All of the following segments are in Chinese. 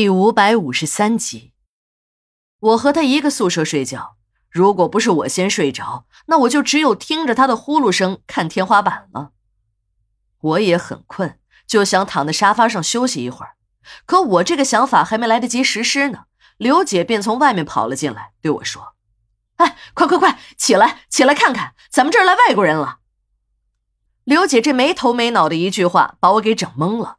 第五百五十三集，我和他一个宿舍睡觉。如果不是我先睡着，那我就只有听着他的呼噜声看天花板了。我也很困，就想躺在沙发上休息一会儿。可我这个想法还没来得及实施呢，刘姐便从外面跑了进来，对我说：“哎，快快快，起来，起来看看，咱们这儿来外国人了。”刘姐这没头没脑的一句话，把我给整懵了。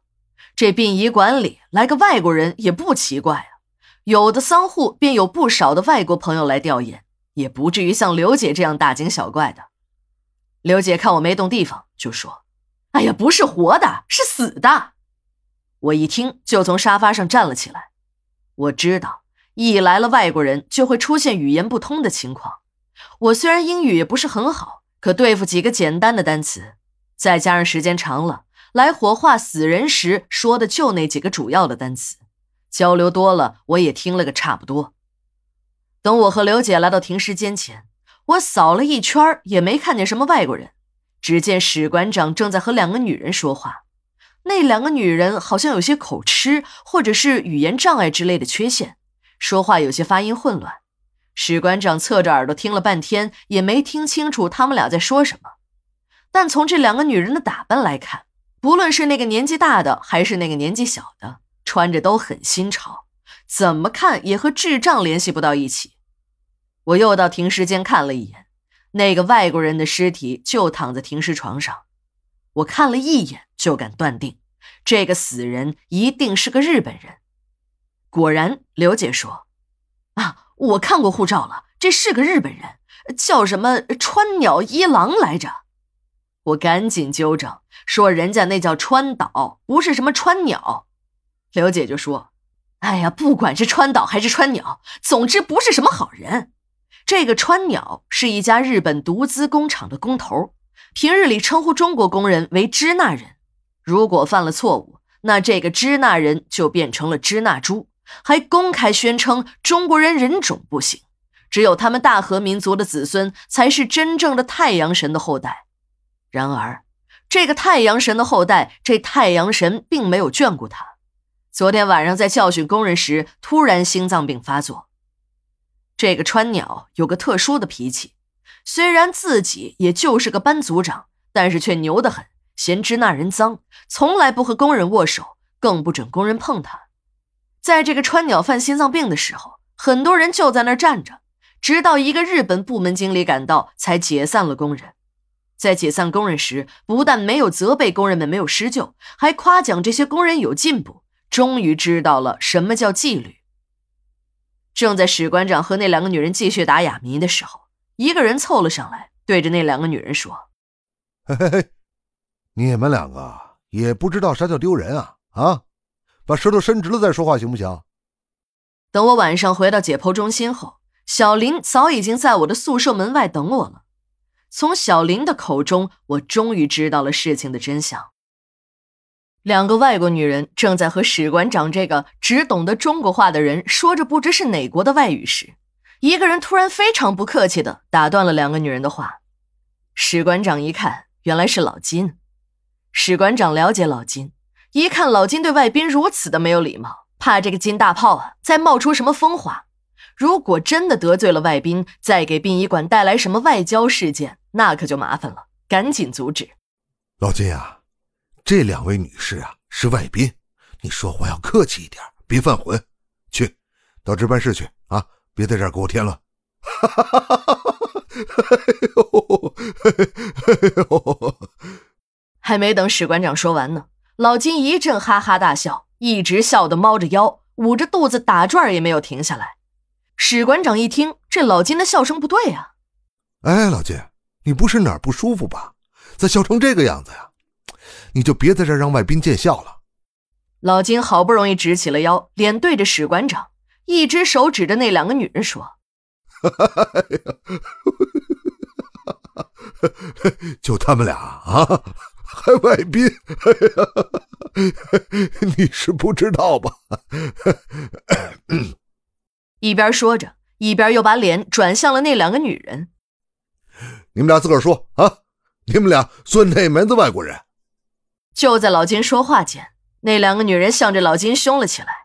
这殡仪馆里来个外国人也不奇怪啊，有的丧户便有不少的外国朋友来吊唁，也不至于像刘姐这样大惊小怪的。刘姐看我没动地方，就说：“哎呀，不是活的，是死的。”我一听，就从沙发上站了起来。我知道，一来了外国人，就会出现语言不通的情况。我虽然英语也不是很好，可对付几个简单的单词，再加上时间长了。来火化死人时说的就那几个主要的单词，交流多了，我也听了个差不多。等我和刘姐来到停尸间前，我扫了一圈也没看见什么外国人，只见史馆长正在和两个女人说话。那两个女人好像有些口吃，或者是语言障碍之类的缺陷，说话有些发音混乱。史馆长侧着耳朵听了半天，也没听清楚他们俩在说什么。但从这两个女人的打扮来看，不论是那个年纪大的，还是那个年纪小的，穿着都很新潮，怎么看也和智障联系不到一起。我又到停尸间看了一眼，那个外国人的尸体就躺在停尸床上。我看了一眼就敢断定，这个死人一定是个日本人。果然，刘姐说：“啊，我看过护照了，这是个日本人，叫什么川鸟一郎来着。”我赶紧纠正说：“人家那叫川岛，不是什么川鸟。”刘姐就说：“哎呀，不管是川岛还是川鸟，总之不是什么好人。这个川鸟是一家日本独资工厂的工头，平日里称呼中国工人为支那人。如果犯了错误，那这个支那人就变成了支那猪，还公开宣称中国人人种不行，只有他们大和民族的子孙才是真正的太阳神的后代。”然而，这个太阳神的后代，这太阳神并没有眷顾他。昨天晚上在教训工人时，突然心脏病发作。这个川鸟有个特殊的脾气，虽然自己也就是个班组长，但是却牛得很，嫌支那人脏，从来不和工人握手，更不准工人碰他。在这个川鸟犯心脏病的时候，很多人就在那儿站着，直到一个日本部门经理赶到，才解散了工人。在解散工人时，不但没有责备工人们没有施救，还夸奖这些工人有进步，终于知道了什么叫纪律。正在史馆长和那两个女人继续打哑谜的时候，一个人凑了上来，对着那两个女人说：“嘿嘿嘿，你们两个也不知道啥叫丢人啊！啊，把舌头伸直了再说话，行不行？”等我晚上回到解剖中心后，小林早已经在我的宿舍门外等我了。从小林的口中，我终于知道了事情的真相。两个外国女人正在和史馆长这个只懂得中国话的人说着不知是哪国的外语时，一个人突然非常不客气的打断了两个女人的话。史馆长一看，原来是老金。史馆长了解老金，一看老金对外宾如此的没有礼貌，怕这个金大炮啊再冒出什么风话。如果真的得罪了外宾，再给殡仪馆带来什么外交事件，那可就麻烦了。赶紧阻止，老金啊，这两位女士啊是外宾，你说话要客气一点，别犯浑。去，到值班室去啊，别在这儿给我添乱。哈哈哈哈哈哈！哎呦，哎呦！还没等史馆长说完呢，老金一阵哈哈大笑，一直笑得猫着腰，捂着肚子打转也没有停下来。史馆长一听，这老金的笑声不对呀！哎，老金，你不是哪儿不舒服吧？咋笑成这个样子呀？你就别在这让外宾见笑了。老金好不容易直起了腰，脸对着史馆长，一只手指着那两个女人说：“就他们俩啊，还外宾？你是不知道吧？”一边说着，一边又把脸转向了那两个女人。你们俩自个儿说啊！你们俩算哪门子外国人？就在老金说话间，那两个女人向着老金凶了起来。